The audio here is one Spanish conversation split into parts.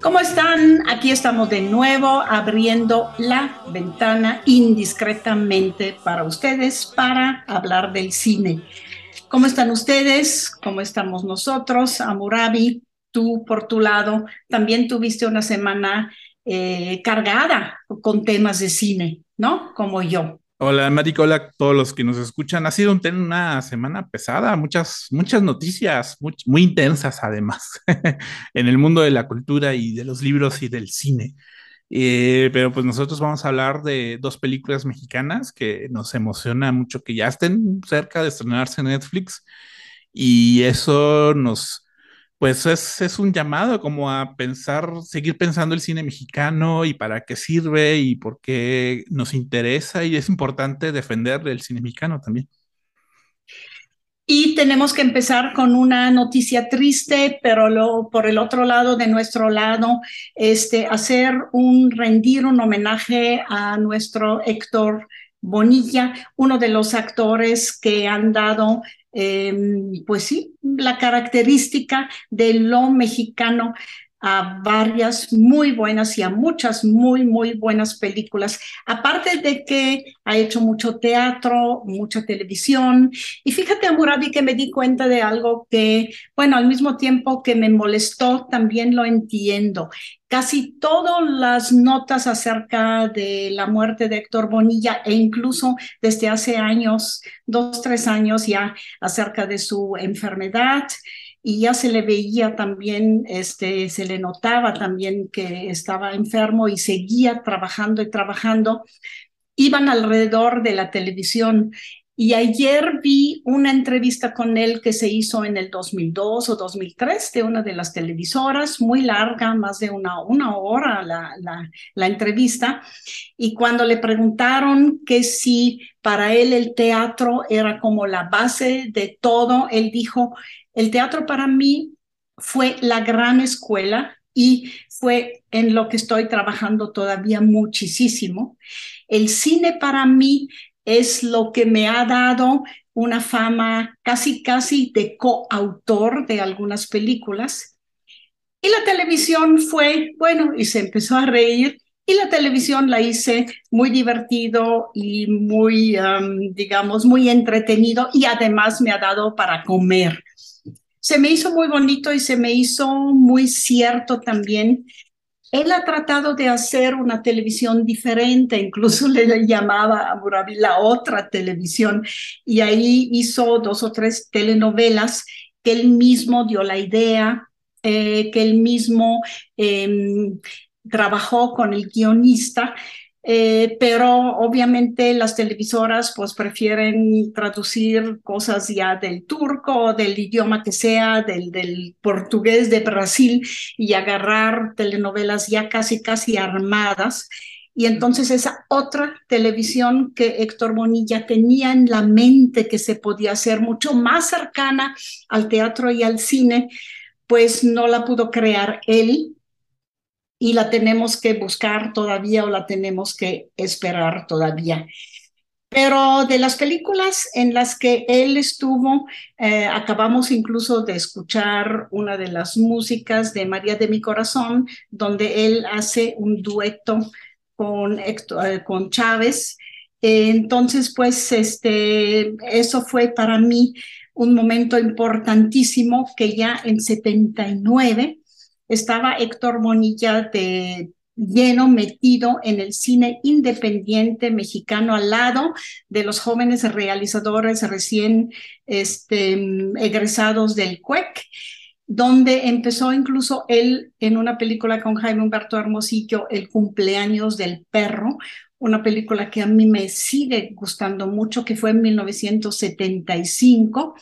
¿Cómo están? Aquí estamos de nuevo abriendo la ventana indiscretamente para ustedes para hablar del cine. ¿Cómo están ustedes? ¿Cómo estamos nosotros? Amurabi, tú por tu lado, también tuviste una semana eh, cargada con temas de cine, ¿no? Como yo. Hola, Marico, hola a todos los que nos escuchan. Ha sido un, una semana pesada, muchas, muchas noticias, muy, muy intensas además, en el mundo de la cultura y de los libros y del cine. Eh, pero pues nosotros vamos a hablar de dos películas mexicanas que nos emociona mucho que ya estén cerca de estrenarse en Netflix y eso nos, pues es, es, un llamado como a pensar, seguir pensando el cine mexicano y para qué sirve y por qué nos interesa y es importante defender el cine mexicano también. Y tenemos que empezar con una noticia triste, pero lo, por el otro lado, de nuestro lado, este, hacer un, rendir un homenaje a nuestro Héctor Bonilla, uno de los actores que han dado eh, pues sí, la característica de lo mexicano a varias muy buenas y a muchas muy, muy buenas películas. Aparte de que ha hecho mucho teatro, mucha televisión. Y fíjate, Amurabi, que me di cuenta de algo que, bueno, al mismo tiempo que me molestó, también lo entiendo. Casi todas las notas acerca de la muerte de Héctor Bonilla e incluso desde hace años, dos, tres años ya, acerca de su enfermedad, y ya se le veía también, este, se le notaba también que estaba enfermo y seguía trabajando y trabajando. Iban alrededor de la televisión y ayer vi una entrevista con él que se hizo en el 2002 o 2003 de una de las televisoras, muy larga, más de una, una hora la, la, la entrevista. Y cuando le preguntaron que si para él el teatro era como la base de todo, él dijo, el teatro para mí fue la gran escuela y fue en lo que estoy trabajando todavía muchísimo. El cine para mí es lo que me ha dado una fama casi, casi de coautor de algunas películas. Y la televisión fue, bueno, y se empezó a reír. Y la televisión la hice muy divertido y muy, digamos, muy entretenido y además me ha dado para comer se me hizo muy bonito y se me hizo muy cierto también. Él ha tratado de hacer una televisión diferente, incluso le llamaba a Murabi la otra televisión, y ahí hizo dos o tres telenovelas que él mismo dio la idea, eh, que él mismo eh, trabajó con el guionista eh, pero obviamente las televisoras pues prefieren traducir cosas ya del turco, del idioma que sea, del, del portugués de Brasil y agarrar telenovelas ya casi, casi armadas. Y entonces esa otra televisión que Héctor Bonilla tenía en la mente que se podía hacer mucho más cercana al teatro y al cine, pues no la pudo crear él, y la tenemos que buscar todavía o la tenemos que esperar todavía. Pero de las películas en las que él estuvo, eh, acabamos incluso de escuchar una de las músicas de María de mi Corazón, donde él hace un dueto con, eh, con Chávez. entonces, pues, este, eso fue para mí un momento importantísimo que ya en 79 estaba Héctor Bonilla de lleno, metido en el cine independiente mexicano al lado de los jóvenes realizadores recién este, egresados del CUEC, donde empezó incluso él en una película con Jaime Humberto Hermosillo, El cumpleaños del perro, una película que a mí me sigue gustando mucho, que fue en 1975.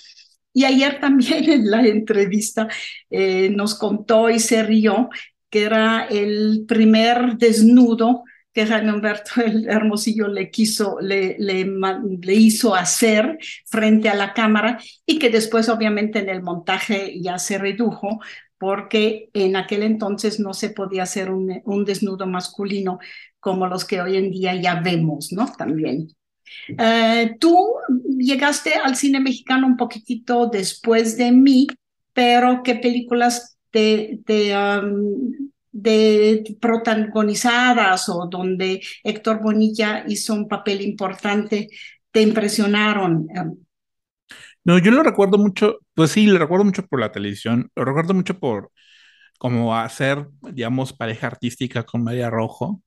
Y ayer también en la entrevista eh, nos contó y se rió que era el primer desnudo que Jaime Humberto el Hermosillo le quiso, le, le, hizo hacer frente a la cámara y que después obviamente en el montaje ya se redujo porque en aquel entonces no se podía hacer un, un desnudo masculino como los que hoy en día ya vemos, ¿no? También. Uh, tú llegaste al cine mexicano un poquitito después de mí, pero ¿qué películas de, protagonizadas o donde Héctor Bonilla hizo un papel importante, te impresionaron? No, yo lo recuerdo mucho, pues sí, lo recuerdo mucho por la televisión, lo recuerdo mucho por como hacer, digamos, pareja artística con María Rojo,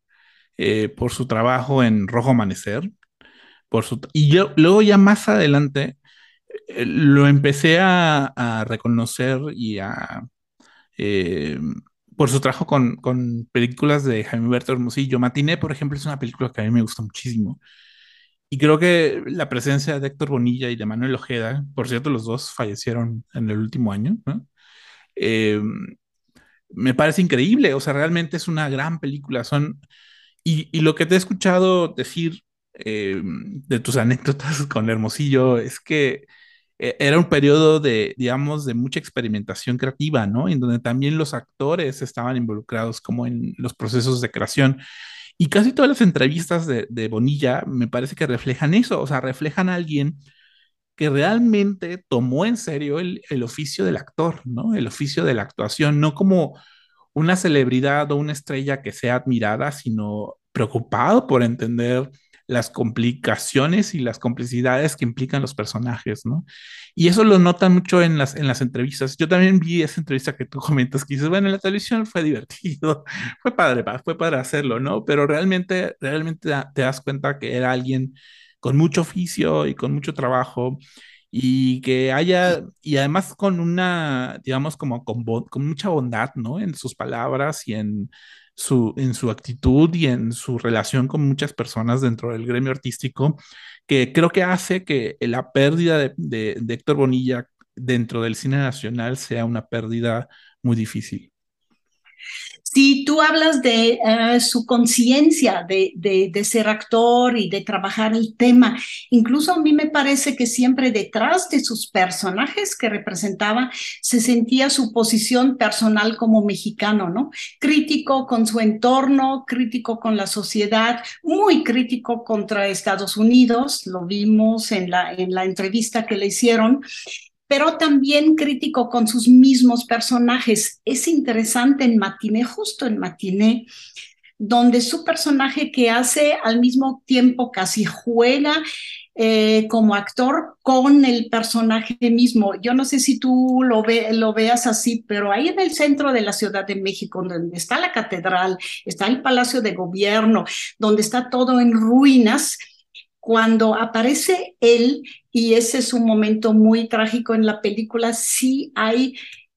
eh, por su trabajo en Rojo Amanecer, por su, y yo luego ya más adelante eh, lo empecé a reconocer y a, eh, por su trabajo con, con, películas de Jaime Humberto Hermosillo. Matiné, por ejemplo, es una película que a mí me gusta muchísimo. Y creo que la presencia de Héctor Bonilla y de Manuel Ojeda, por cierto, los dos fallecieron en el último año, eh, me parece increíble. O sea, realmente es una gran película. Son, y, y lo que te he escuchado decir eh, de tus anécdotas con Hermosillo es que e-, era un periodo de, digamos, de mucha experimentación creativa, ¿no? En donde también los actores estaban involucrados como en los procesos de creación. Y casi todas las entrevistas de, Bonilla me parece que reflejan eso, o sea, reflejan a alguien que realmente tomó en serio el, el oficio del actor, ¿no? El oficio de la actuación, no como una celebridad o una estrella que sea admirada, sino preocupado por entender las complicaciones y las complicidades que implican los personajes, ¿no? Y eso lo notan mucho en las, en las entrevistas. Yo también vi esa entrevista que tú comentas, que dices, bueno, en la televisión fue divertido, fue padre, fue padre hacerlo, ¿no? Pero realmente, realmente te das cuenta que era alguien con mucho oficio y con mucho trabajo y que haya, y además con una, digamos, como con, con mucha bondad, ¿no? En sus palabras y en su, en su actitud y en su relación con muchas personas dentro del gremio artístico, que creo que hace que la pérdida de, de Héctor Bonilla dentro del cine nacional sea una pérdida muy difícil. Si tú hablas de eh, su conciencia de, de, ser actor y de trabajar el tema, incluso a mí me parece que siempre detrás de sus personajes que representaba se sentía su posición personal como mexicano, ¿no? Crítico con su entorno, crítico con la sociedad, muy crítico contra Estados Unidos, lo vimos en la, en la entrevista que le hicieron pero también crítico con sus mismos personajes. Es interesante en Matiné, justo en Matiné, donde su personaje que hace al mismo tiempo casi juega eh, como actor con el personaje mismo. Yo no sé si tú lo, ve, lo veas así, pero ahí en el centro de la Ciudad de México, donde está la catedral, está el Palacio de Gobierno, donde está todo en ruinas, cuando aparece él, y ese es un momento muy trágico en la película, sí hay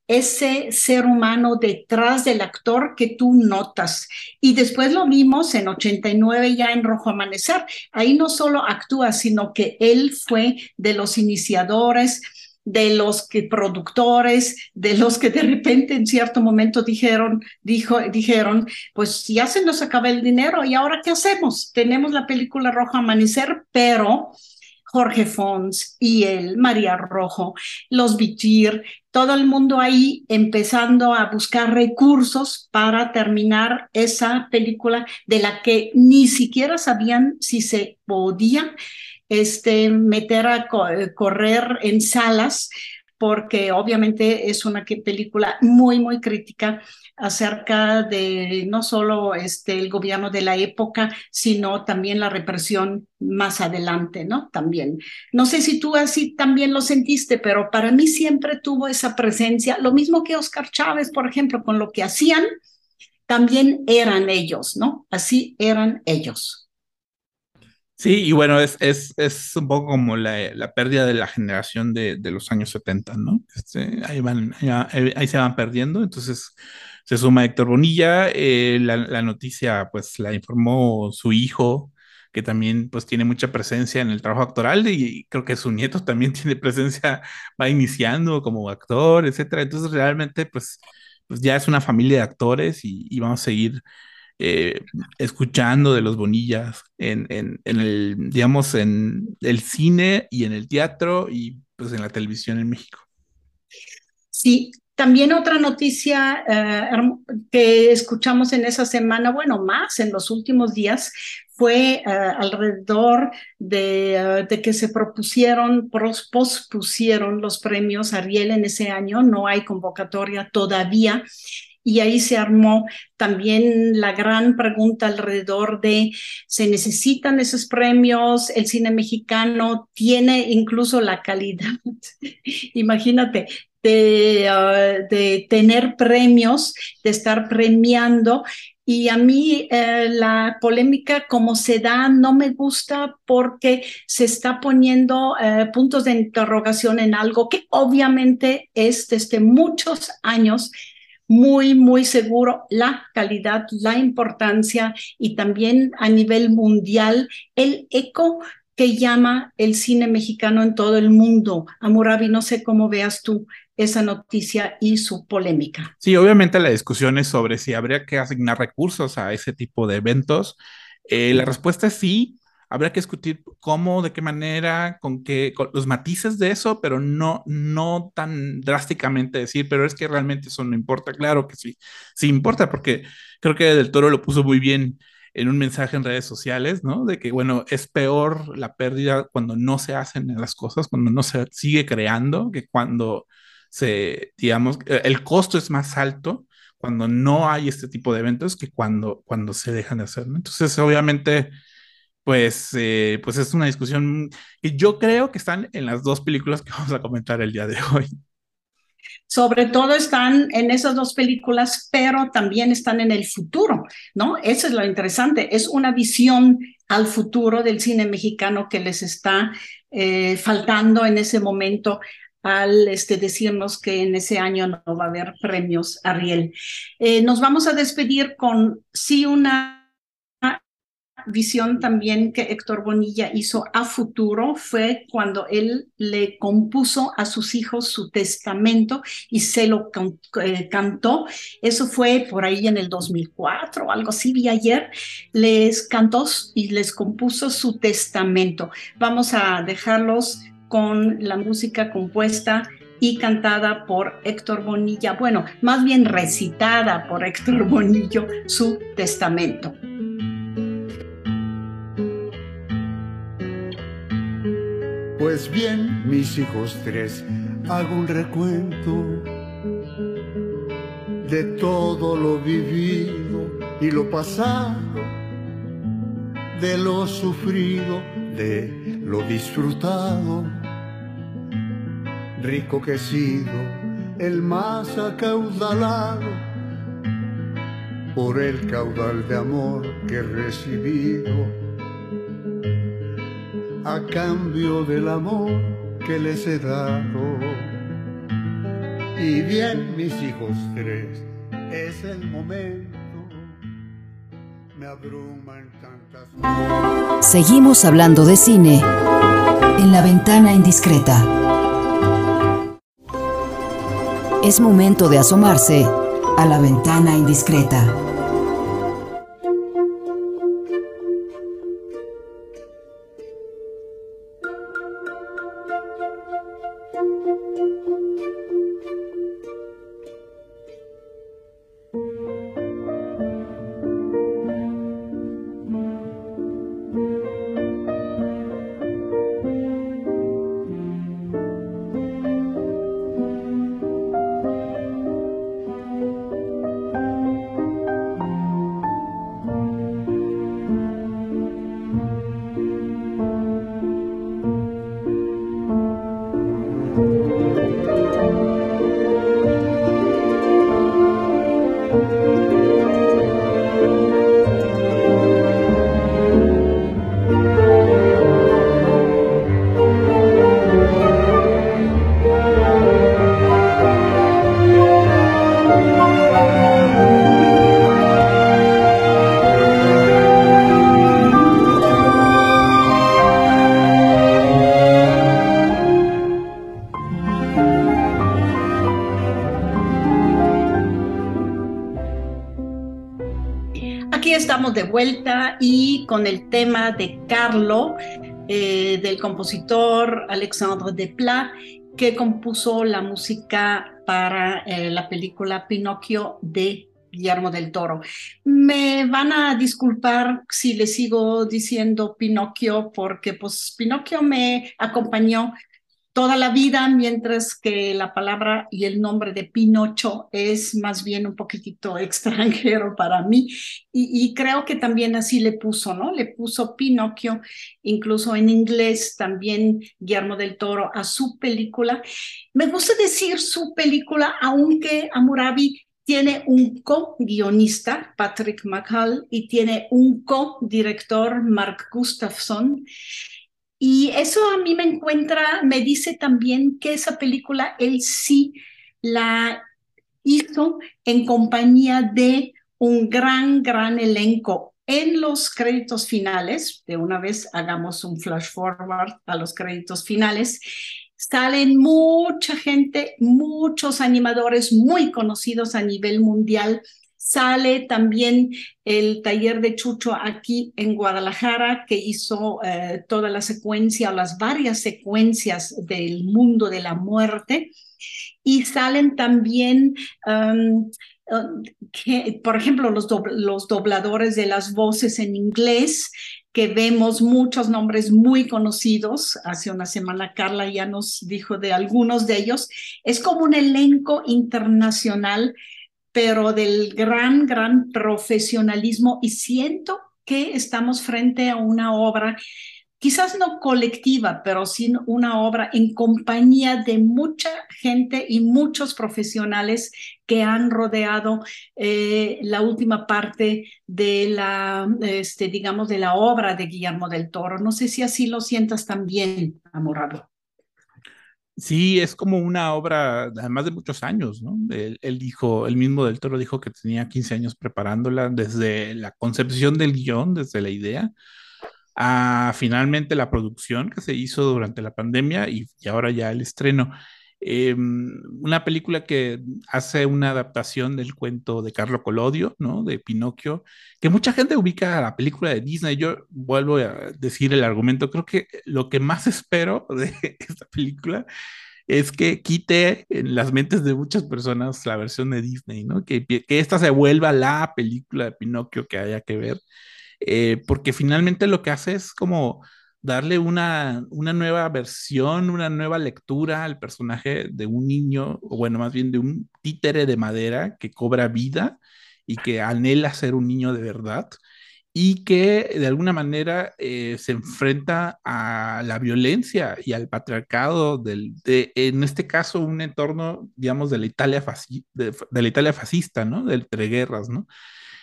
ese ser humano detrás del actor que tú notas. Y después lo vimos en 89 ya en Rojo Amanecer. Ahí no solo actúa, sino que él fue de los iniciadores, de los que productores, de los que de repente en cierto momento dijeron, dijo, dijeron, pues ya se nos acaba el dinero y ahora qué hacemos? Tenemos la película Rojo Amanecer, pero Jorge Fons y el María Rojo, los Vitir, todo el mundo ahí empezando a buscar recursos para terminar esa película de la que ni siquiera sabían si se podía este, meter a correr en salas porque obviamente es una película muy, muy crítica acerca de no solo este, el gobierno de la época, sino también la represión más adelante, ¿no? También. No sé si tú así también lo sentiste, pero para mí siempre tuvo esa presencia, lo mismo que Oscar Chávez, por ejemplo, con lo que hacían, también eran ellos, ¿no? Así eran ellos. Sí, y bueno, es, es, es un poco como la, la, pérdida de la generación de, de los años 70, ¿no? Este, ahí, van, ahí se van perdiendo, entonces se suma Héctor Bonilla, eh, la, la, noticia pues la informó su hijo, que también pues tiene mucha presencia en el trabajo actoral y creo que su nieto también tiene presencia, va iniciando como actor, etcétera, entonces realmente pues, pues ya es una familia de actores y, y vamos a seguir eh, escuchando de los Bonillas en, el, digamos, en el cine y en el teatro y pues en la televisión en México. Sí, también otra noticia eh, que escuchamos en esa semana, bueno, más en los últimos días, fue uh, alrededor de, de, que se propusieron, pospusieron los premios Ariel en ese año, no hay convocatoria todavía y ahí se armó también la gran pregunta alrededor de, ¿se necesitan esos premios? ¿El cine mexicano tiene incluso la calidad? Imagínate, de, uh, de, tener premios, de estar premiando. Y a mí eh, la polémica como se da no me gusta porque se está poniendo eh, puntos de interrogación en algo que obviamente es desde muchos años muy, muy seguro la calidad, la importancia y también a nivel mundial el eco que llama el cine mexicano en todo el mundo. Amurabi, no sé cómo veas tú esa noticia y su polémica. Sí, obviamente la discusión es sobre si habría que asignar recursos a ese tipo de eventos. Eh, la respuesta es sí, Habría que discutir cómo, de qué manera, con qué, los matices de eso, pero no, no tan drásticamente decir, pero es que realmente eso no importa. Claro que sí, sí importa, porque creo que Del Toro lo puso muy bien en un mensaje en redes sociales, ¿no? De que, bueno, es peor la pérdida cuando no se hacen las cosas, cuando no se sigue creando, que cuando se, digamos, el costo es más alto cuando no hay este tipo de eventos que cuando, cuando se dejan de hacer, ¿no? Entonces, obviamente pues, eh, pues es una discusión que yo creo que están en las dos películas que vamos a comentar el día de hoy. Sobre todo están en esas dos películas, pero también están en el futuro, ¿no? Eso es lo interesante, es una visión al futuro del cine mexicano que les está eh, faltando en ese momento al este, decirnos que en ese año no va a haber premios Ariel. Eh, nos vamos a despedir con sí una visión también que Héctor Bonilla hizo a futuro fue cuando él le compuso a sus hijos su testamento y se lo eh, cantó. Eso fue por ahí en el 2004 o algo así, vi ayer. Les cantó y les compuso su testamento. Vamos a dejarlos con la música compuesta y cantada por Héctor Bonilla, bueno, más bien recitada por Héctor Bonillo, su testamento. Pues bien, mis hijos tres, hago un recuento de todo lo vivido y lo pasado, de lo sufrido, de lo disfrutado. Rico que he sido, el más acaudalado, por el caudal de amor que he recibido a cambio del amor que les he dado. Y bien, mis hijos tres, es el momento. Me abruman tantas. Seguimos hablando de cine en la ventana indiscreta. Es momento de asomarse a la ventana indiscreta. Con el tema de Carlo, eh, del compositor Alexandre Desplat, que compuso la música para eh, la película Pinocchio de Guillermo del Toro. Me van a disculpar si le sigo diciendo Pinocchio, porque pues Pinocchio me acompañó toda la vida, mientras que la palabra y el nombre de Pinocho es más bien un poquitito extranjero para mí. Y, creo que también así le puso, ¿no? Le puso Pinocchio, incluso en inglés también Guillermo del Toro a su película. Me gusta decir su película, aunque Amurabi tiene un co-guionista, Patrick McCall, y tiene un co-director, Mark Gustafson. Y eso a mí me encuentra, me dice también que esa película él sí la hizo en compañía de un gran, gran elenco. En los créditos finales, de una vez hagamos un flash forward a los créditos finales, salen mucha gente, muchos animadores muy conocidos a nivel mundial Sale también el taller de Chucho aquí en Guadalajara, que hizo eh, toda la secuencia o las varias secuencias del mundo de la muerte. Y salen también, um, uh, por ejemplo, los, los dobladores de las voces en inglés, que vemos muchos nombres muy conocidos. Hace una semana Carla ya nos dijo de algunos de ellos. Es como un elenco internacional pero del gran, gran profesionalismo y siento que estamos frente a una obra, quizás no colectiva, pero sí una obra en compañía de mucha gente y muchos profesionales que han rodeado eh, la última parte de la, este, digamos, de la obra de Guillermo del Toro. No sé si así lo sientas también, Amorado. Sí, es como una obra, además de muchos años, ¿no? Él, dijo, el mismo del Toro dijo que tenía 15 años preparándola desde la concepción del guion, desde la idea, a finalmente la producción que se hizo durante la pandemia y ahora ya el estreno. Em, una película que hace una adaptación del cuento de Carlo Colodio, ¿no? De Pinocchio, que mucha gente ubica a la película de Disney. Yo vuelvo a decir el argumento, creo que lo que más espero de esta película es que quite en las mentes de muchas personas la versión de Disney, ¿no? Que, que esta se vuelva la película de Pinocchio que haya que ver, eh, porque finalmente lo que hace es como darle una, una nueva versión, una nueva lectura al personaje de un niño, o bueno, más bien de un títere de madera que cobra vida y que anhela ser un niño de verdad y que de alguna manera eh, se enfrenta a la violencia y al patriarcado del, de, en este caso, un entorno, digamos, de la Italia, de, la Italia fascista, ¿no? De entreguerras, ¿no?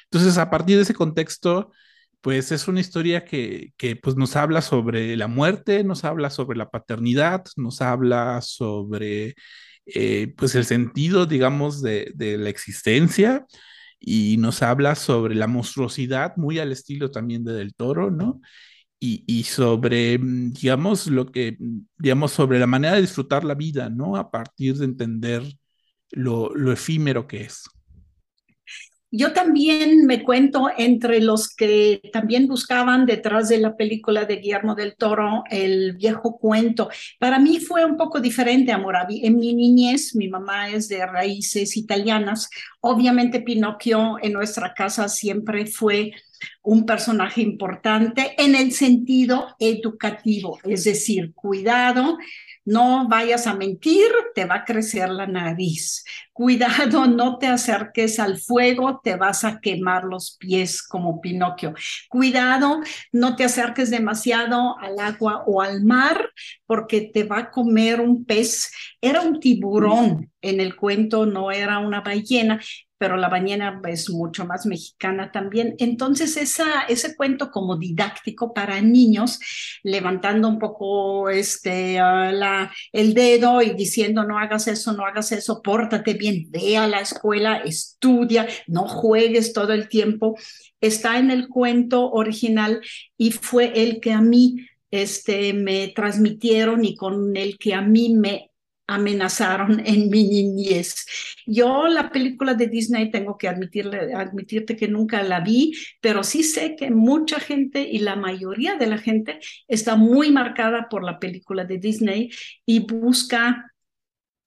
Entonces, a partir de ese contexto, pues es una historia que, pues nos habla sobre la muerte, nos habla sobre la paternidad, nos habla sobre eh, pues el sentido, digamos, de, la existencia y nos habla sobre la monstruosidad, muy al estilo también de Del Toro, ¿no? Y, sobre, mm, digamos, lo que, mm, digamos, sobre la manera de disfrutar la vida, ¿no? A partir de entender lo, lo efímero que es. Yo también me cuento entre los que también buscaban detrás de la película de Guillermo del Toro el viejo cuento. Para mí fue un poco diferente, Amoravi. En mi niñez, mi mamá es de raíces italianas. Obviamente Pinocchio en nuestra casa siempre fue un personaje importante en el sentido educativo, es decir, cuidado, no vayas a mentir, te va a crecer la nariz. Cuidado, no te acerques al fuego, te vas a quemar los pies como Pinocchio. Cuidado, no te acerques demasiado al agua o al mar porque te va a comer un pez. Era un tiburón en el cuento, no era una ballena pero la ballena es mucho más mexicana también. Entonces, esa, ese cuento como didáctico para niños, levantando un poco este, la, el dedo y diciendo, no hagas eso, no hagas eso, pórtate bien, ve a la escuela, estudia, no juegues todo el tiempo, está en el cuento original y fue el que a mí este, me transmitieron y con el que a mí me amenazaron en mi niñez. Yo la película de Disney tengo que admitirte que nunca la vi, pero sí sé que mucha gente y la mayoría de la gente está muy marcada por la película de Disney y busca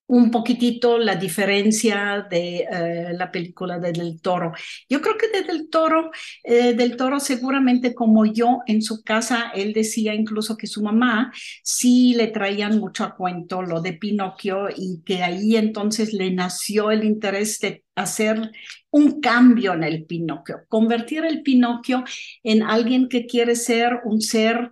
un poquitito la diferencia de eh, la película de Del Toro. Yo creo que de Del Toro, eh, Del Toro seguramente como yo en su casa, él decía incluso que su mamá sí le traían mucho a cuento lo de Pinocchio y que ahí entonces le nació el interés de hacer un cambio en el Pinocchio, convertir el Pinocchio en alguien que quiere ser un ser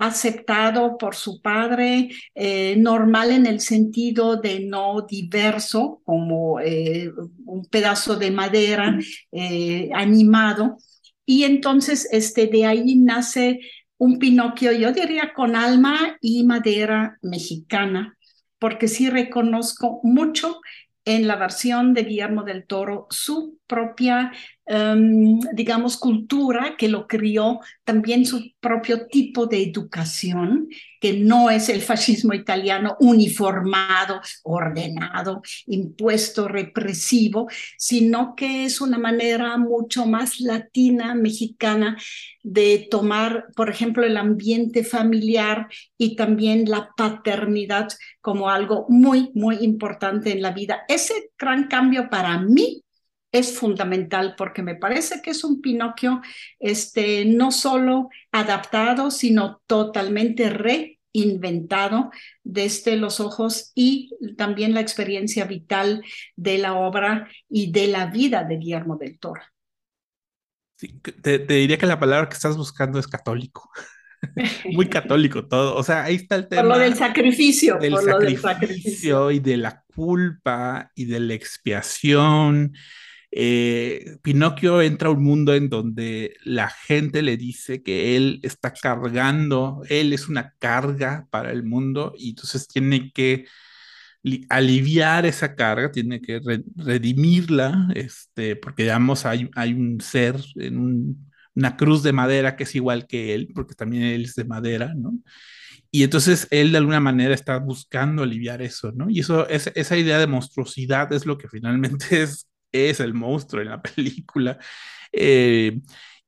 aceptado por su padre, eh, normal en el sentido de no diverso, como eh, un pedazo de madera eh, animado. Y entonces este, de ahí nace un Pinocchio, yo diría, con alma y madera mexicana, porque sí reconozco mucho en la versión de Guillermo del Toro su propia Em, digamos, cultura que lo crió, también su propio tipo de educación, que no es el fascismo italiano uniformado, ordenado, impuesto, represivo, sino que es una manera mucho más latina, mexicana, de tomar, por ejemplo, el ambiente familiar y también la paternidad como algo muy, muy importante en la vida. Ese gran cambio para mí es fundamental porque me parece que es un Pinocchio este, no solo adaptado, sino totalmente reinventado desde los ojos y también la experiencia vital de la obra y de la vida de Guillermo del Toro. te, diría que la palabra que estás buscando es católico. Muy católico todo. O sea, ahí está el tema. Por lo del sacrificio. Del, por sacrificio, lo del sacrificio y de la culpa y de la expiación eh, Pinocchio entra a un mundo en donde la gente le dice que él está cargando, él es una carga para el mundo y entonces tiene que aliviar esa carga, tiene que redimirla, este, porque digamos hay, hay un ser en una cruz de madera que es igual que él, porque también él es de madera, ¿no? Y entonces él de alguna manera está buscando aliviar eso, ¿no? Y eso, es, esa idea de monstruosidad es lo que finalmente es es el monstruo en la película. Eh,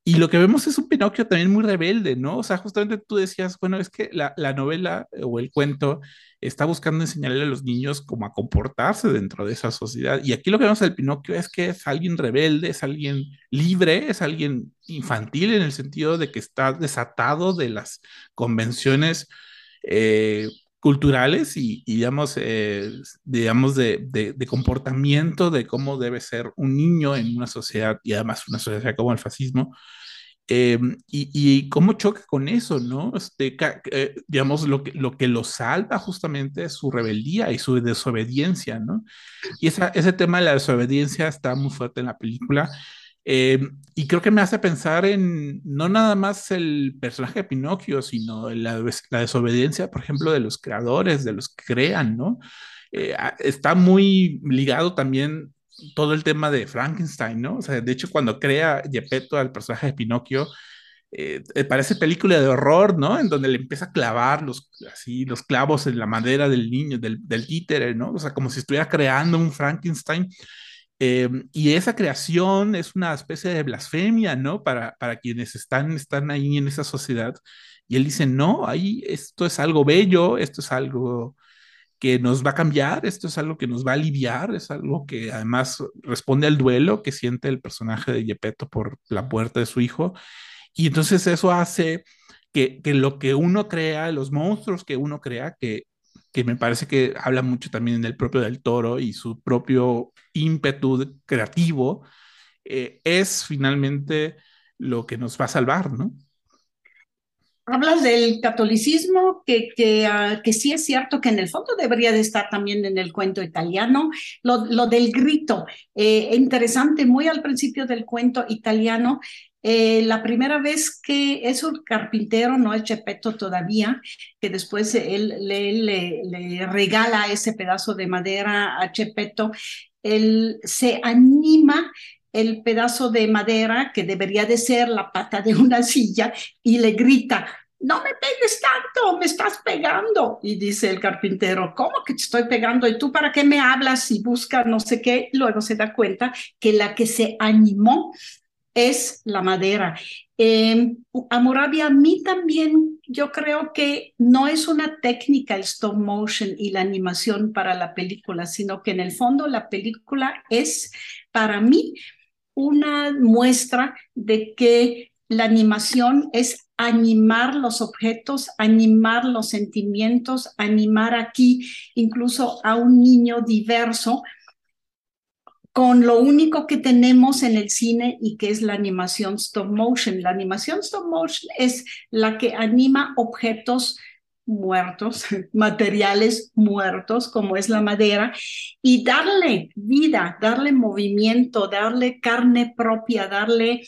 y lo que vemos es un Pinocchio también muy rebelde, ¿no? O sea, justamente tú decías, bueno, es que la, la novela o el cuento está buscando enseñarle a los niños cómo a comportarse dentro de esa sociedad. Y aquí lo que vemos del Pinocchio es que es alguien rebelde, es alguien libre, es alguien infantil en el sentido de que está desatado de las convenciones eh, culturales y, digamos, eh, digamos de, de, comportamiento de cómo debe ser un niño en una sociedad y además una sociedad como el fascismo. Eh, y, y, cómo choca con eso, ¿no? Este, eh, digamos, lo que, lo que lo salva justamente es su rebeldía y su desobediencia, ¿no? Y esa, ese tema de la desobediencia está muy fuerte en la película. Eh, y creo que me hace pensar en no nada más el personaje de Pinocchio, sino la, la desobediencia, por ejemplo, de los creadores, de los que crean, ¿no? Eh, está muy ligado también todo el tema de Frankenstein, ¿no? O sea, de hecho, cuando crea Gepetto al personaje de Pinocchio, eh, parece película de horror, ¿no? En donde le empieza a clavar los, así, los clavos en la madera del niño, del, del títere, ¿no? O sea, como si estuviera creando un Frankenstein Em, y esa creación es una especie de blasfemia, ¿no? Para, para quienes están, están ahí en esa sociedad. Y él dice, no, ahí esto es algo bello, esto es algo que nos va a cambiar, esto es algo que nos va a aliviar, es algo que además responde al duelo que siente el personaje de Yepeto por la muerte de su hijo. Y entonces eso hace que, que lo que uno crea, los monstruos que uno crea, que, que me parece que habla mucho también del propio del toro y su propio ímpetu creativo, eh, es finalmente lo que nos va a salvar, ¿no? Hablas del catolicismo, que, que, ah, que, sí es cierto que en el fondo debería de estar también en el cuento italiano. Lo, lo del grito, eh, interesante, muy al principio del cuento italiano, eh, la primera vez que es un carpintero, no es Chepeto todavía, que después él le, regala ese pedazo de madera a Chepeto, él se anima el pedazo de madera que debería de ser la pata de una silla y le grita, no me pegues tanto, me estás pegando. Y dice el carpintero, ¿cómo que te estoy pegando? ¿Y tú para qué me hablas y buscas no sé qué? Luego se da cuenta que la que se animó es la madera. Eh, a mí también yo creo que no es una técnica el stop motion y la animación para la película, sino que en el fondo la película es para mí una muestra de que la animación es animar los objetos, animar los sentimientos, animar aquí incluso a un niño diverso con lo único que tenemos en el cine y que es la animación stop motion. La animación stop motion es la que anima objetos muertos, materiales muertos, como es la madera, y darle vida, darle movimiento, darle carne propia, darle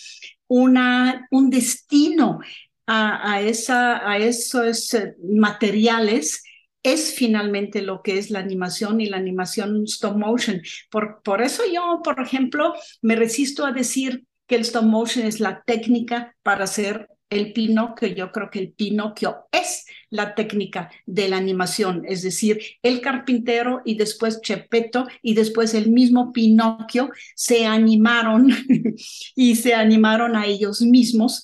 una, un destino a, esa, a esos eh, materiales es finalmente lo que es la animación y la animación stop motion. Por, por eso yo, por ejemplo, me resisto a decir que el stop motion es la técnica para hacer el Pinocchio, yo creo que el Pinocchio es la técnica de la animación, es decir, el carpintero y después Chepeto y después el mismo Pinocchio se animaron y se animaron a ellos mismos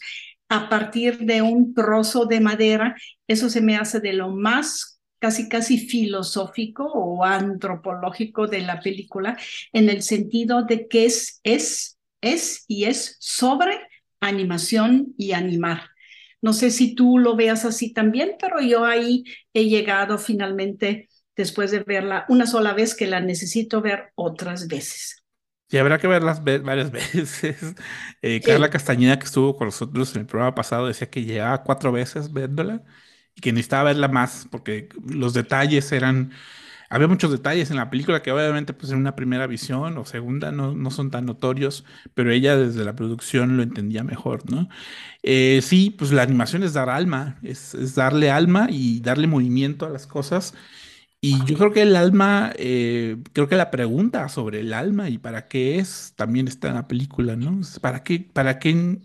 a partir de un trozo de madera. Eso se me hace de lo más casi casi filosófico o antropológico de la película en el sentido de que es es es y es sobre animación y animar. No sé si tú lo veas así también, pero yo ahí he llegado finalmente después de verla una sola vez que la necesito ver otras veces. Y habrá que verlas varias veces. Eh, Carla Castañeda, que estuvo con nosotros en el programa pasado, decía que llegaba cuatro veces viéndola y que necesitaba verla más porque los detalles eran había muchos detalles en la película que obviamente pues en una primera visión o segunda no, no son tan notorios, pero ella desde la producción lo entendía mejor, ¿no? Eh, sí, pues la animación es dar alma, es, darle alma y darle movimiento a las cosas. Y yo creo que el alma, eh, creo que la pregunta sobre el alma y para qué es, también está en la película, ¿no? ¿Para qué, para qué,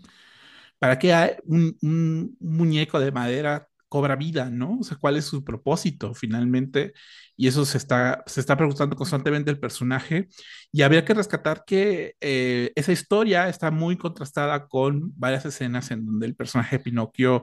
para qué un, un muñeco de madera cobra vida, ¿no? O sea, ¿cuál es su propósito finalmente? Y eso se está, se está preguntando constantemente el personaje. Y habría que rescatar que eh, esa historia está muy contrastada con varias escenas en donde el personaje de Pinocchio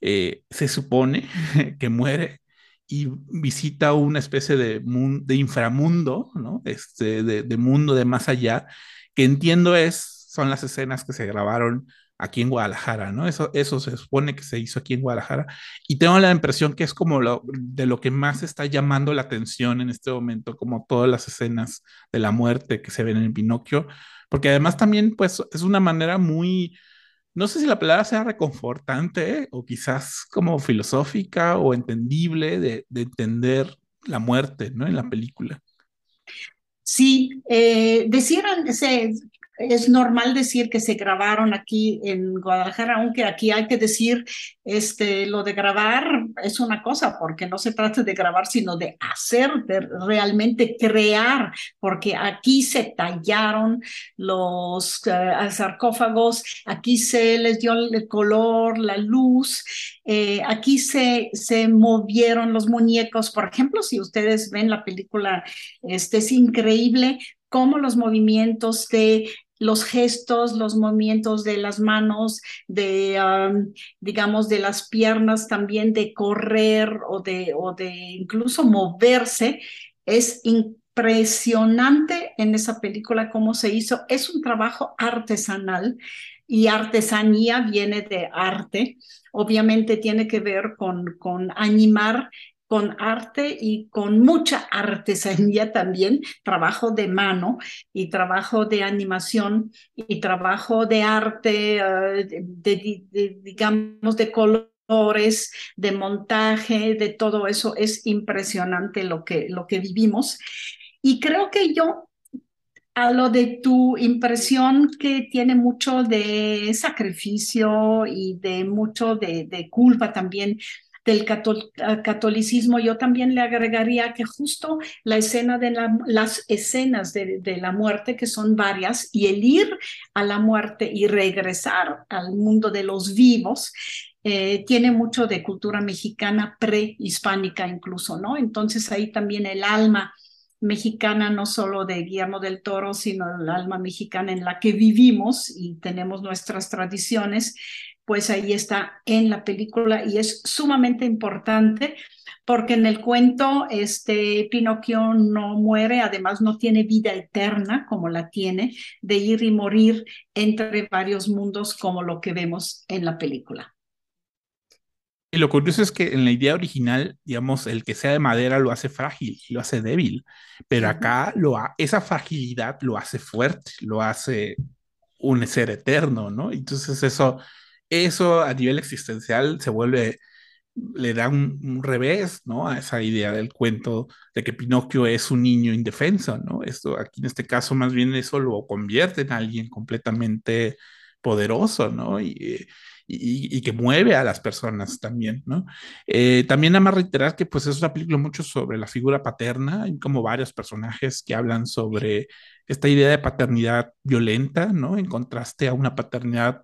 eh, se supone que muere y visita una especie de, de inframundo, ¿no? Este, de, de mundo de más allá, que entiendo es, son las escenas que se grabaron aquí en Guadalajara, ¿no? Eso, eso se supone que se hizo aquí en Guadalajara. Y tengo la impresión que es como lo, de lo que más está llamando la atención en este momento, como todas las escenas de la muerte que se ven en Pinocchio, porque además también, pues, es una manera muy, no sé si la palabra sea reconfortante o quizás como filosófica o entendible de, de entender la muerte, ¿no? En la película. Sí, eh, decían, se, es normal decir que se grabaron aquí en Guadalajara, aunque aquí hay que decir, este, lo de grabar es una cosa, porque no se trata de grabar, sino de hacer, de realmente crear, porque aquí se tallaron los uh, sarcófagos, aquí se les dio el color, la luz, eh, aquí se, se movieron los muñecos. Por ejemplo, si ustedes ven la película, este es increíble cómo los movimientos de los gestos, los movimientos de las manos, de, digamos, de las piernas también, de correr o de, o de incluso moverse, es impresionante en esa película cómo se hizo. Es un trabajo artesanal y artesanía viene de arte. Obviamente tiene que ver con, con animar con arte y con mucha artesanía también, trabajo de mano y trabajo de animación y trabajo de arte, eh, de, digamos, de colores, de montaje, de todo eso. Es impresionante lo que, lo que vivimos. Y creo que yo a lo de tu impresión que tiene mucho de sacrificio y de mucho de, de culpa también del catolicismo, yo también le agregaría que justo la escena de las escenas de, la muerte, que son varias, y el ir a la muerte y regresar al mundo de los vivos, eh, tiene mucho de cultura mexicana prehispánica incluso, ¿no? Entonces ahí también el alma mexicana, no solo de Guillermo del Toro, sino el alma mexicana en la que vivimos y tenemos nuestras tradiciones, pues ahí está en la película y es sumamente importante porque en el cuento este Pinocchio no muere, además no tiene vida eterna como la tiene de ir y morir entre varios mundos como lo que vemos en la película. Y lo curioso es que en la idea original, digamos, el que sea de madera lo hace frágil y lo hace débil, pero acá lo esa fragilidad lo hace fuerte, lo hace un ser eterno, ¿no? Entonces eso eso a nivel existencial se vuelve, le da un, revés, ¿no? A esa idea del cuento de que Pinocchio es un niño indefenso, ¿no? Esto aquí en este caso más bien eso lo convierte en alguien completamente poderoso, ¿no? Y, y, que mueve a las personas también, ¿no? Eh, también nada más reiterar que pues es una película mucho sobre la figura paterna, hay como varios personajes que hablan sobre esta idea de paternidad violenta, ¿no? En contraste a una paternidad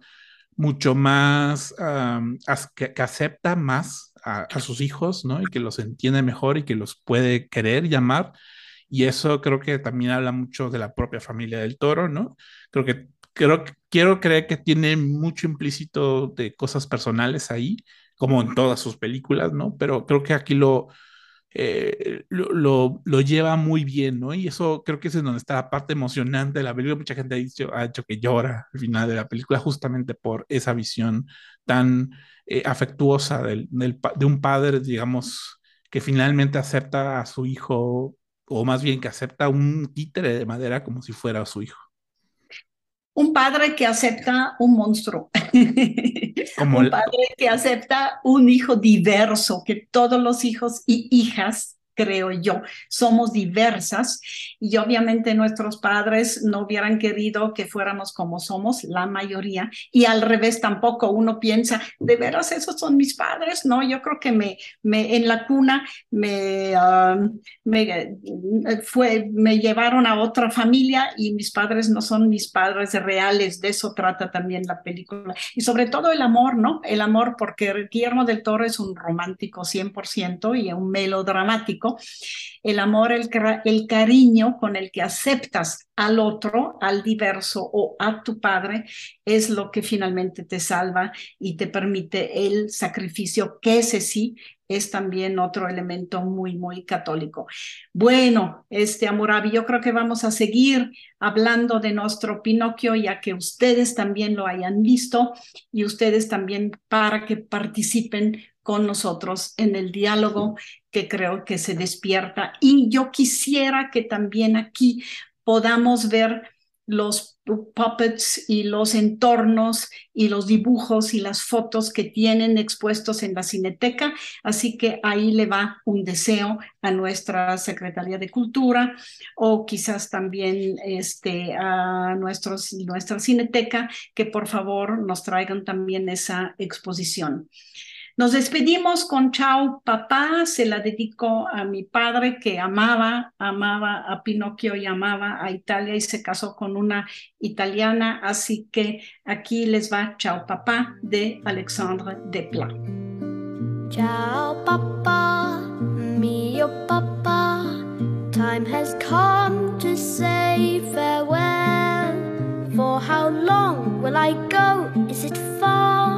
mucho más, que, acepta más a, sus hijos, ¿no? Y que los entiende mejor y que los puede querer llamar. Y eso creo que también habla mucho de la propia familia del toro, ¿no? Creo que, creo, quiero creer que tiene mucho implícito de cosas personales ahí, como en todas sus películas, ¿no? Pero creo que aquí lo, eh, lo, lo, lleva muy bien, ¿no? Y eso creo que es en donde está la parte emocionante de la película. Mucha gente ha dicho, ha hecho que llora al final de la película justamente por esa visión tan eh, afectuosa del, de un padre, digamos, que finalmente acepta a su hijo, o más bien que acepta un títere de madera como si fuera su hijo. Un padre que acepta un monstruo. Como un padre que acepta un hijo diverso, que todos los hijos y hijas creo yo. Somos diversas y obviamente nuestros padres no hubieran querido que fuéramos como somos, la mayoría, y al revés tampoco uno piensa, de veras, esos son mis padres, no, yo creo que me, me en la cuna me, ah, me, fue, me llevaron a otra familia y mis padres no son mis padres reales, de eso trata también la película. Y sobre todo el amor, ¿no? El amor, porque Guillermo del Toro es un romántico 100% y un melodramático el amor, el, cariño con el que aceptas al otro, al diverso o a tu padre, es lo que finalmente te salva y te permite el sacrificio, que ese sí es también otro elemento muy, muy católico. Bueno, este Amurabi, yo creo que vamos a seguir hablando de nuestro Pinocchio, ya que ustedes también lo hayan visto y ustedes también para que participen con nosotros en el diálogo que creo que se despierta. Y yo quisiera que también aquí podamos ver los puppets y los entornos y los dibujos y las fotos que tienen expuestos en la cineteca. Así que ahí le va un deseo a nuestra Secretaría de Cultura o quizás también este, a nuestros, nuestra cineteca que por favor nos traigan también esa exposición. Nos despedimos con Chao Papá, se la dedico a mi padre que amaba, amaba a Pinocchio y amaba a Italia y se casó con una italiana, así que aquí les va Chao Papá de Alexandre Desplat. Ciao papà, mio papà, time has come to say farewell. For how long will I go? Is it far?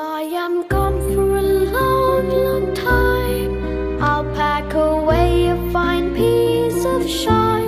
I am gone for a long, long time, I'll pack away a fine piece of shine.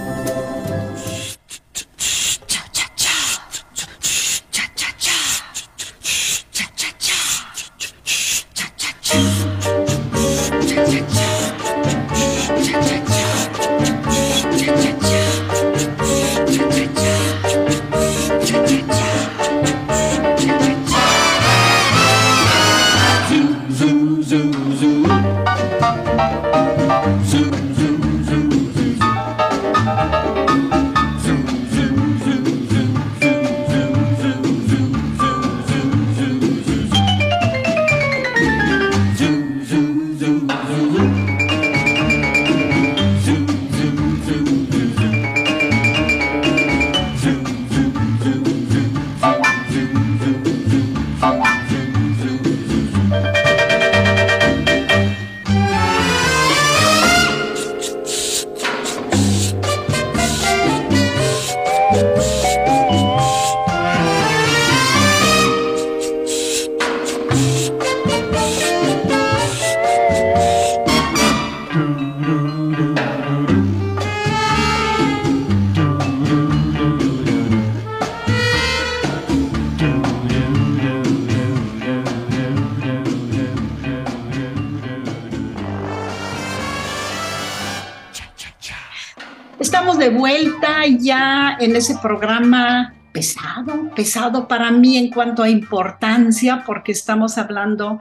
Estamos de vuelta ya en ese programa pesado, pesado para mí en cuanto a importancia, porque estamos hablando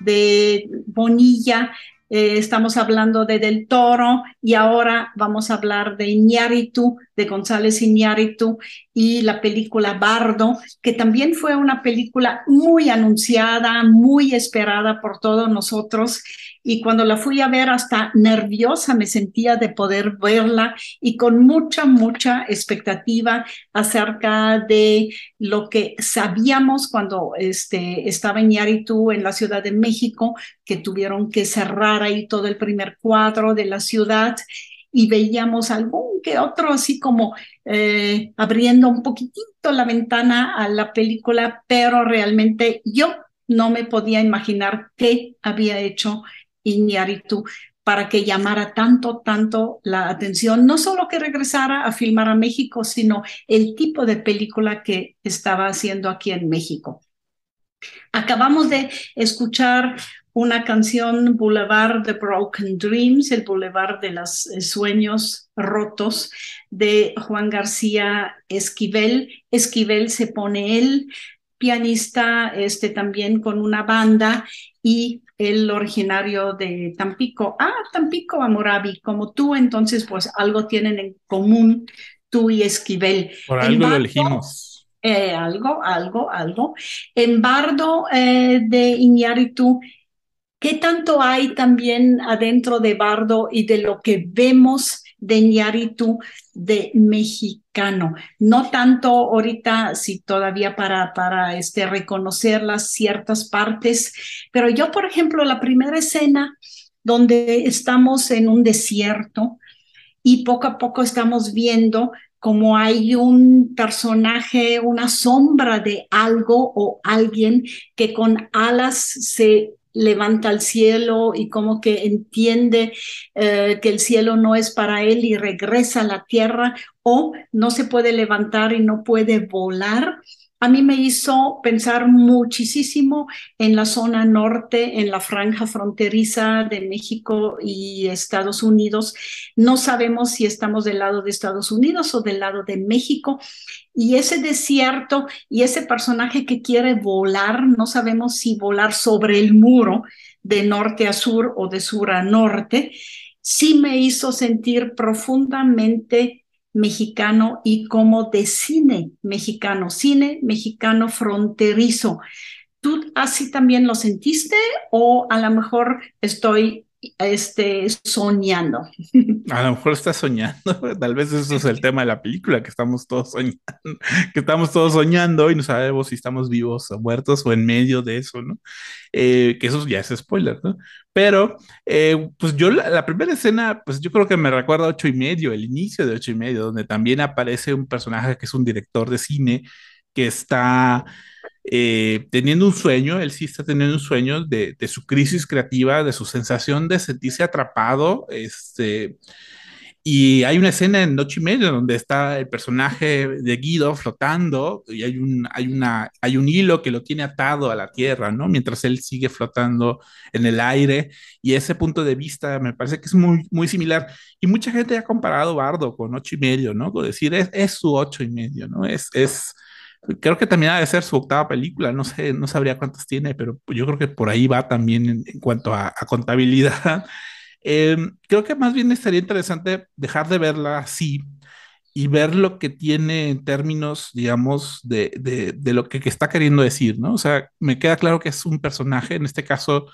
de Bonilla, eh, estamos hablando de Del Toro y ahora vamos a hablar de Iñárritu, de González Iñárritu y la película Bardo, que también fue una película muy anunciada, muy esperada por todos nosotros y cuando la fui a ver hasta nerviosa me sentía de poder verla y con mucha, mucha expectativa acerca de lo que sabíamos cuando este, estaba Iñárritu en la Ciudad de México, que tuvieron que cerrar ahí todo el primer cuadro de la ciudad. Y veíamos algún que otro así como eh, abriendo un poquitito la ventana a la película, pero realmente yo no me podía imaginar qué había hecho Iñárritu para que llamara tanto, tanto la atención, no solo que regresara a filmar a México, sino el tipo de película que estaba haciendo aquí en México. Acabamos de escuchar una canción Boulevard de Broken Dreams, el Boulevard de los Sueños Rotos de Juan García Esquivel. Esquivel se pone él, pianista este, también con una banda y el originario de Tampico. Ah, Tampico, Amorabi, como tú, entonces pues algo tienen en común tú y Esquivel. Por algo lo elegimos. Eh, algo, algo, algo. En Bardo eh, de Iñárritu, ¿qué tanto hay también adentro de Bardo y de lo que vemos de Iñárritu de mexicano? No tanto ahorita, si todavía para, para este, reconocer las ciertas partes, pero yo, por ejemplo, la primera escena donde estamos en un desierto y poco a poco estamos viendo como hay un personaje, una sombra de algo o alguien que con alas se levanta al cielo y como que entiende eh, que el cielo no es para él y regresa a la tierra o no se puede levantar y no puede volar. A mí me hizo pensar muchísimo en la zona norte, en la franja fronteriza de México y Estados Unidos. No sabemos si estamos del lado de Estados Unidos o del lado de México. Y ese desierto y ese personaje que quiere volar, no sabemos si volar sobre el muro de norte a sur o de sur a norte, sí me hizo sentir profundamente mexicano y como de cine mexicano, cine mexicano fronterizo. ¿Tú así también lo sentiste o a lo mejor estoy este, soñando. A lo mejor está soñando, tal vez eso es el tema de la película, que estamos todos soñando, que estamos todos soñando y no sabemos si estamos vivos o muertos o en medio de eso, ¿no? Eh, que eso ya es spoiler, ¿no? Pero, eh, pues yo la, primera escena, pues yo creo que me recuerda a ocho y medio, el inicio de ocho y medio, donde también aparece un personaje que es un director de cine que está eh, teniendo un sueño, él sí está teniendo un sueño de, su crisis creativa, de su sensación de sentirse atrapado, este, y hay una escena en Noche y Media donde está el personaje de Guido flotando y hay un, hay, una, hay un hilo que lo tiene atado a la tierra, ¿no? Mientras él sigue flotando en el aire y ese punto de vista me parece que es muy, muy similar y mucha gente ha comparado Bardo con Ocho y Medio, ¿no? Con decir, es, es su Ocho y Medio, ¿no? Es, es, Creo que también ha de ser su octava película, no sé, no sabría cuántas tiene, pero yo creo que por ahí va también en, cuanto a, contabilidad. Em, creo que más bien estaría interesante dejar de verla así y ver lo que tiene en términos, digamos, de, de, lo que, que, está queriendo decir, ¿no? O sea, me queda claro que es un personaje, en este caso,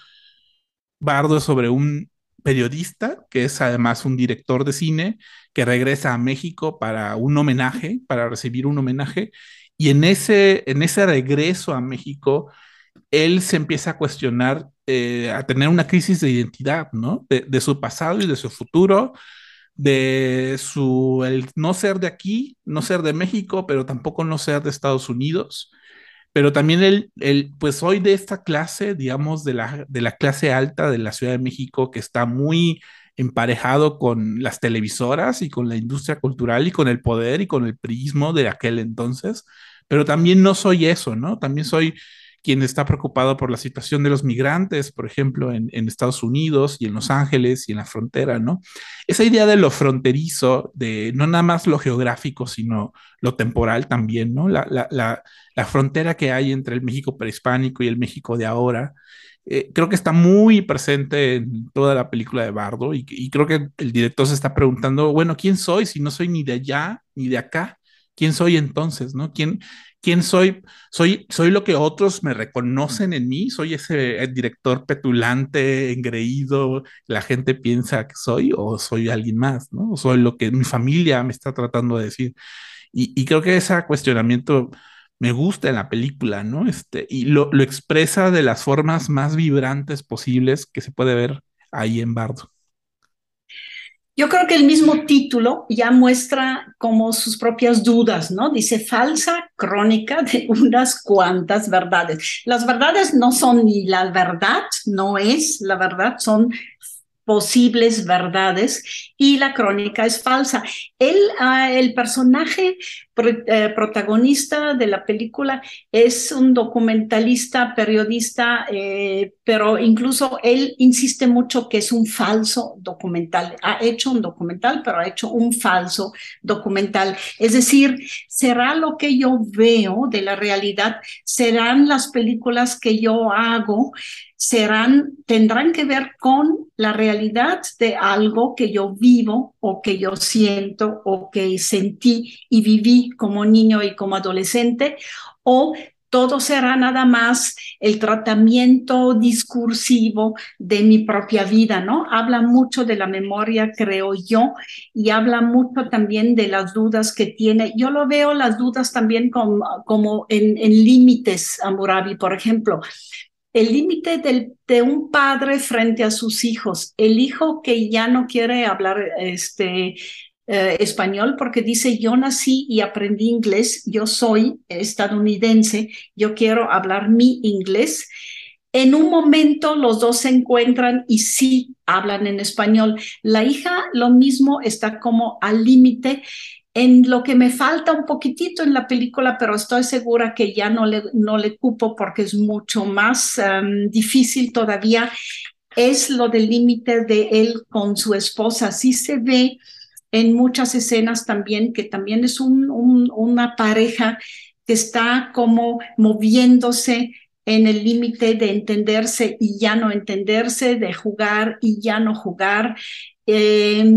Bardo sobre un periodista, que es además un director de cine, que regresa a México para un homenaje, para recibir un homenaje, y en ese, en ese regreso a México, él se empieza a cuestionar, eh, a tener una crisis de identidad, ¿no? De, su pasado y de su futuro, de su, el no ser de aquí, no ser de México, pero tampoco no ser de Estados Unidos. Pero también él, él pues hoy de esta clase, digamos, de la, de la clase alta de la Ciudad de México, que está muy emparejado con las televisoras y con la industria cultural y con el poder y con el prismo de aquel entonces, pero también no soy eso, ¿no? También soy quien está preocupado por la situación de los migrantes, por ejemplo, en, Estados Unidos y en Los Ángeles y en la frontera, ¿no? Esa idea de lo fronterizo, de no nada más lo geográfico, sino lo temporal también, ¿no? La, la, la frontera que hay entre el México prehispánico y el México de ahora, eh, creo que está muy presente en toda la película de Bardo y, creo que el director se está preguntando, bueno, ¿quién soy si no soy ni de allá ni de acá? ¿Quién soy entonces? ¿No? ¿Quién, quién soy? soy? ¿Soy lo que otros me reconocen en mí? ¿Soy ese director petulante, engreído, la gente piensa que soy o soy alguien más? ¿no? ¿O soy lo que mi familia me está tratando de decir? Y, y creo que ese cuestionamiento me gusta en la película, ¿no? Este, y lo, lo, expresa de las formas más vibrantes posibles que se puede ver ahí en Bardo. Yo creo que el mismo título ya muestra como sus propias dudas, ¿no? Dice falsa crónica de unas cuantas verdades. Las verdades no son ni la verdad, no es la verdad, son posibles verdades y la crónica es falsa. Él, ah, el personaje eh, protagonista de la película es un documentalista, periodista, eh, pero incluso él insiste mucho que es un falso documental. Ha hecho un documental, pero ha hecho un falso documental. Es decir, será lo que yo veo de la realidad, serán las películas que yo hago serán, tendrán que ver con la realidad de algo que yo vivo o que yo siento o que sentí y viví como niño y como adolescente, o todo será nada más el tratamiento discursivo de mi propia vida, ¿no? Habla mucho de la memoria, creo yo, y habla mucho también de las dudas que tiene. Yo lo veo las dudas también como, como en, en límites, Amurabi, por ejemplo el límite de un padre frente a sus hijos, el hijo que ya no quiere hablar este, eh, español porque dice, yo nací y aprendí inglés, yo soy estadounidense, yo quiero hablar mi inglés. En un momento los dos se encuentran y sí hablan en español. La hija lo mismo está como al límite En lo que me falta un poquitito en la película, pero estoy segura que ya no le, no le cupo porque es mucho más um, difícil todavía, es lo del límite de él con su esposa. Sí se ve en muchas escenas también que también es un, un, una pareja que está como moviéndose en el límite de entenderse y ya no entenderse, de jugar y ya no jugar. Eh,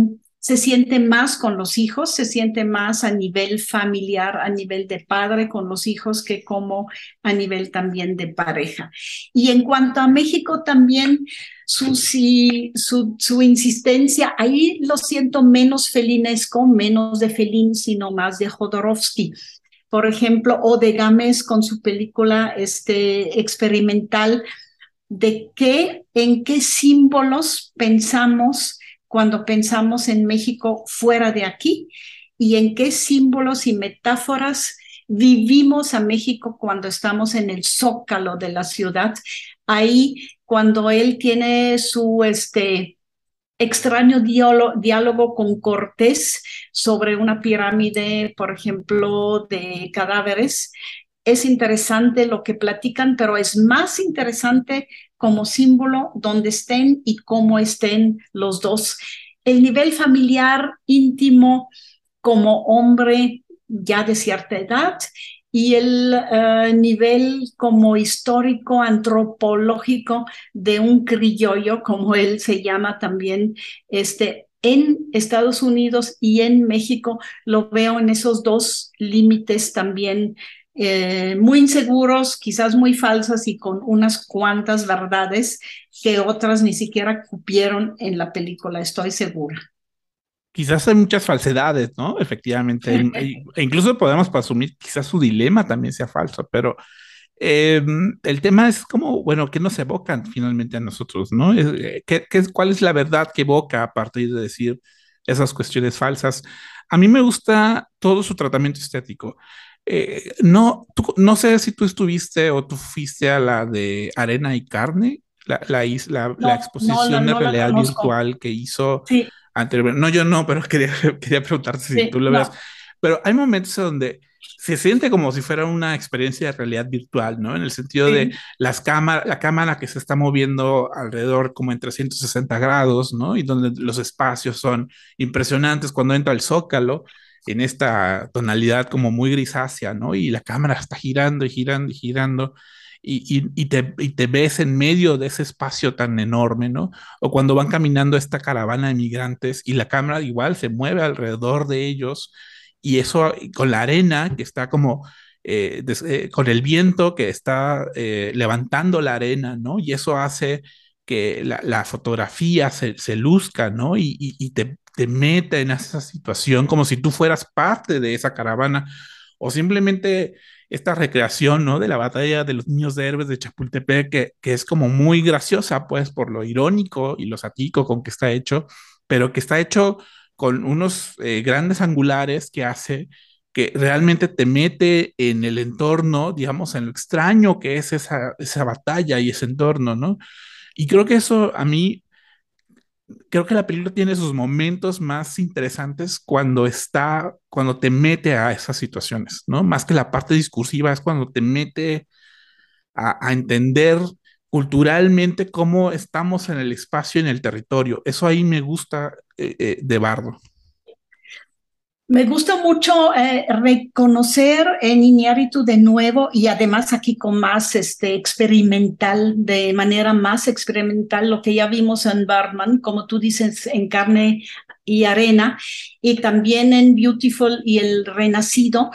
se siente más con los hijos, se siente más a nivel familiar, a nivel de padre con los hijos que como a nivel también de pareja. Y en cuanto a México también, su, su, insistencia, ahí lo siento menos felinesco, menos de Felín, sino más de Jodorowsky por ejemplo, o de Gámez con su película este, experimental, de qué, en qué símbolos pensamos cuando pensamos en México fuera de aquí y en qué símbolos y metáforas vivimos a México cuando estamos en el zócalo de la ciudad. Ahí, cuando él tiene su, este, extraño diálogo con Cortés sobre una pirámide, por ejemplo, de cadáveres. Es interesante lo que platican, pero es más interesante como símbolo donde estén y cómo estén los dos. El nivel familiar íntimo como hombre ya de cierta edad y el eh, nivel como histórico, antropológico de un criollo, como él se llama también, este, en Estados Unidos y en México, lo veo en esos dos límites también eh, muy inseguros, quizás muy falsas y con unas cuantas verdades que otras ni siquiera cupieron en la película, estoy segura quizás hay muchas falsedades, ¿no? Efectivamente. e incluso podemos asumir quizás su dilema también sea falso, pero em, el tema es como, bueno, ¿qué nos evocan finalmente a nosotros, ¿no? Eh, ¿Qué, qué, cuál es la verdad que evoca a partir de decir esas cuestiones falsas? A mí me gusta todo su tratamiento estético. Eh, no, no sé si tú estuviste o tú fuiste a la de Arena y Carne, la, la, la, exposición de realidad virtual que hizo sí. No, yo no, pero quería, quería preguntarte si tú lo ves. Pero hay momentos donde se siente como si fuera una experiencia de realidad virtual, ¿no? En el sentido de las cámaras, la cámara que se está moviendo alrededor como en 360 grados, ¿no? Y donde los espacios son impresionantes cuando entra el zócalo en esta tonalidad como muy grisácea, ¿no? Y la cámara está girando y girando y girando y, te, y, te, ves en medio de ese espacio tan enorme, ¿no? O cuando van caminando esta caravana de migrantes y la cámara igual se mueve alrededor de ellos y eso con la arena que está como... Eh, eh, con el viento que está eh, levantando la arena, ¿no? Y eso hace que la, fotografía se, se, luzca, ¿no? Y te, te meta en esa situación como si tú fueras parte de esa caravana o simplemente esta recreación, ¿no? De la batalla de los niños de héroes de Chapultepec, que, que es como muy graciosa, pues, por lo irónico y lo satírico con que está hecho, pero que está hecho con unos eh, grandes angulares que hace que realmente te mete en el entorno, digamos, en lo extraño que es esa, esa batalla y ese entorno, ¿no? Y creo que eso a mí creo que la película tiene sus momentos más interesantes cuando está, cuando te mete a esas situaciones, ¿no? Más que la parte discursiva, es cuando te mete a, entender culturalmente cómo estamos en el espacio, en el territorio. Eso ahí me gusta eh, eh, de Bardo. Me gusta mucho eh, reconocer en Iñárritu de nuevo y además aquí con más este, experimental, de manera más experimental, lo que ya vimos en Barman, como tú dices, en carne y arena, y también en Beautiful y el Renacido.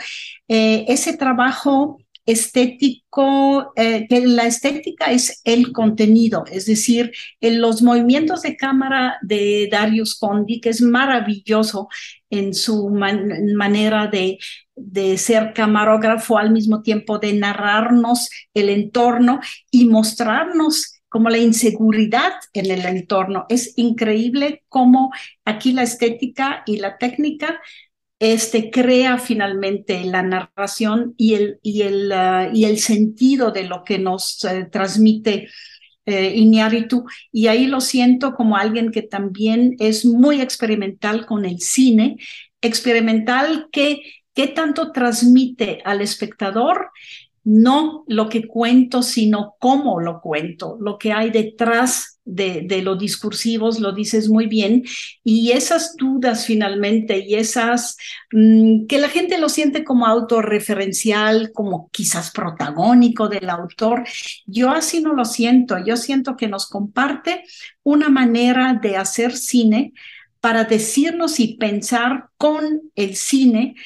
Eh, ese trabajo estético, eh, que la estética es el contenido, es decir, en los movimientos de cámara de Darius Condi, que es maravilloso en su manera de, de ser camarógrafo al mismo tiempo de narrarnos el entorno y mostrarnos como la inseguridad en el entorno. Es increíble cómo aquí la estética y la técnica este, crea finalmente la narración y el, y el, uh, y el sentido de lo que nos uh, transmite eh. Y ahí lo siento como alguien que también es muy experimental con el cine, experimental que qué tanto transmite al espectador no lo que cuento, sino cómo lo cuento, lo que hay detrás de, de lo discursivos, lo dices muy bien, y esas dudas finalmente y esas mm, que la gente lo siente como autorreferencial, como quizás protagónico del autor, yo así no lo siento, yo siento que nos comparte una manera de hacer cine para decirnos y pensar con el cine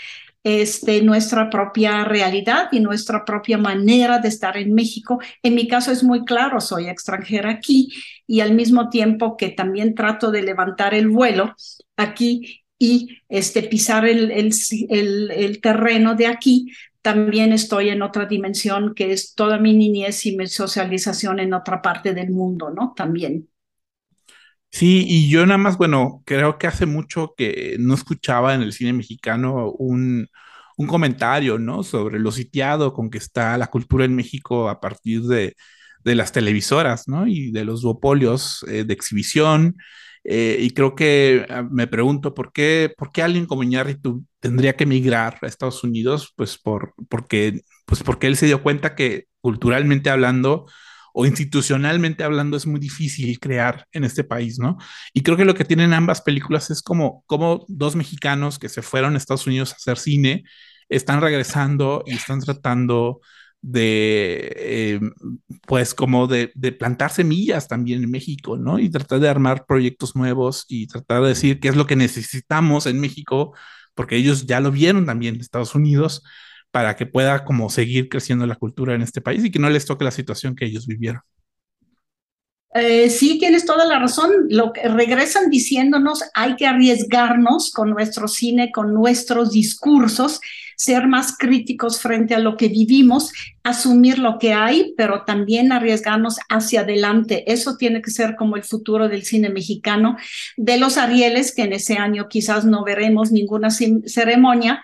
este, nuestra propia realidad y nuestra propia manera de estar en México. En mi caso es muy claro, soy extranjera aquí y al mismo tiempo que también trato de levantar el vuelo aquí y este, pisar el, terreno de aquí, también estoy en otra dimensión que es toda mi niñez y mi socialización en otra parte del mundo, ¿no? También. Sí, y yo nada más, bueno, creo que hace mucho que no escuchaba en el cine mexicano un, un comentario, ¿no? Sobre lo sitiado con que está la cultura en México a partir de, de las televisoras, ¿no? Y de los duopolios eh, de exhibición. Eh, y creo que ah, me pregunto por qué, por qué alguien como Iñárritu tendría que emigrar a Estados Unidos, pues, por, porque, pues porque él se dio cuenta que culturalmente hablando, o institucionalmente hablando es muy difícil crear en este país, ¿no? Y creo que lo que tienen ambas películas es como, como dos mexicanos que se fueron a Estados Unidos a hacer cine, están regresando y están tratando de, eh, pues como de, de, plantar semillas también en México, ¿no? Y tratar de armar proyectos nuevos y tratar de decir qué es lo que necesitamos en México, porque ellos ya lo vieron también en Estados Unidos, para que pueda como seguir creciendo la cultura en este país y que no les toque la situación que ellos vivieron. Eh, sí, tienes toda la razón. Lo que regresan diciéndonos, hay que arriesgarnos con nuestro cine, con nuestros discursos, ser más críticos frente a lo que vivimos, asumir lo que hay, pero también arriesgarnos hacia adelante. Eso tiene que ser como el futuro del cine mexicano, de los Arieles, que en ese año quizás no veremos ninguna ceremonia,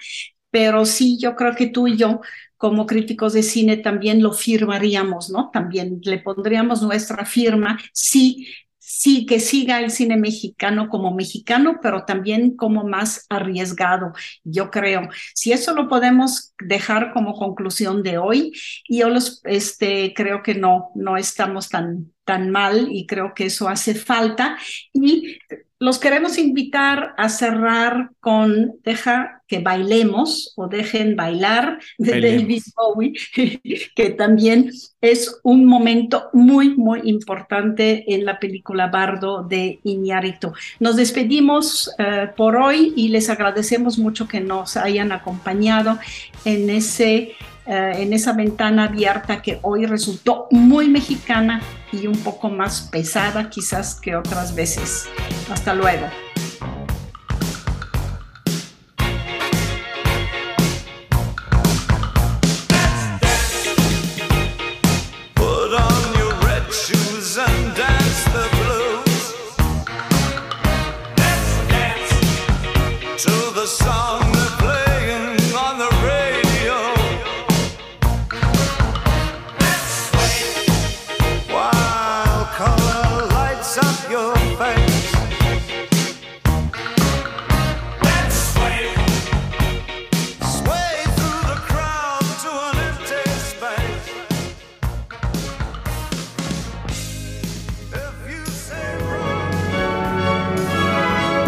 pero sí, yo creo que tú y yo, como críticos de cine, también lo firmaríamos, ¿no? También le pondríamos nuestra firma, sí, sí, que siga el cine mexicano como mexicano, pero también como más arriesgado, yo creo. Si eso lo podemos dejar como conclusión de hoy, yo los, este, creo que no, no estamos tan, tan mal y creo que eso hace falta. Y los queremos invitar a cerrar con Deja que bailemos o dejen bailar de David Bowie, que también es un momento muy, muy importante en la película Bardo de Iñárritu. Nos despedimos uh, por hoy y les agradecemos mucho que nos hayan acompañado en ese uh, en esa ventana abierta que hoy resultó muy mexicana y un poco más pesada quizás que otras veces. Hasta luego.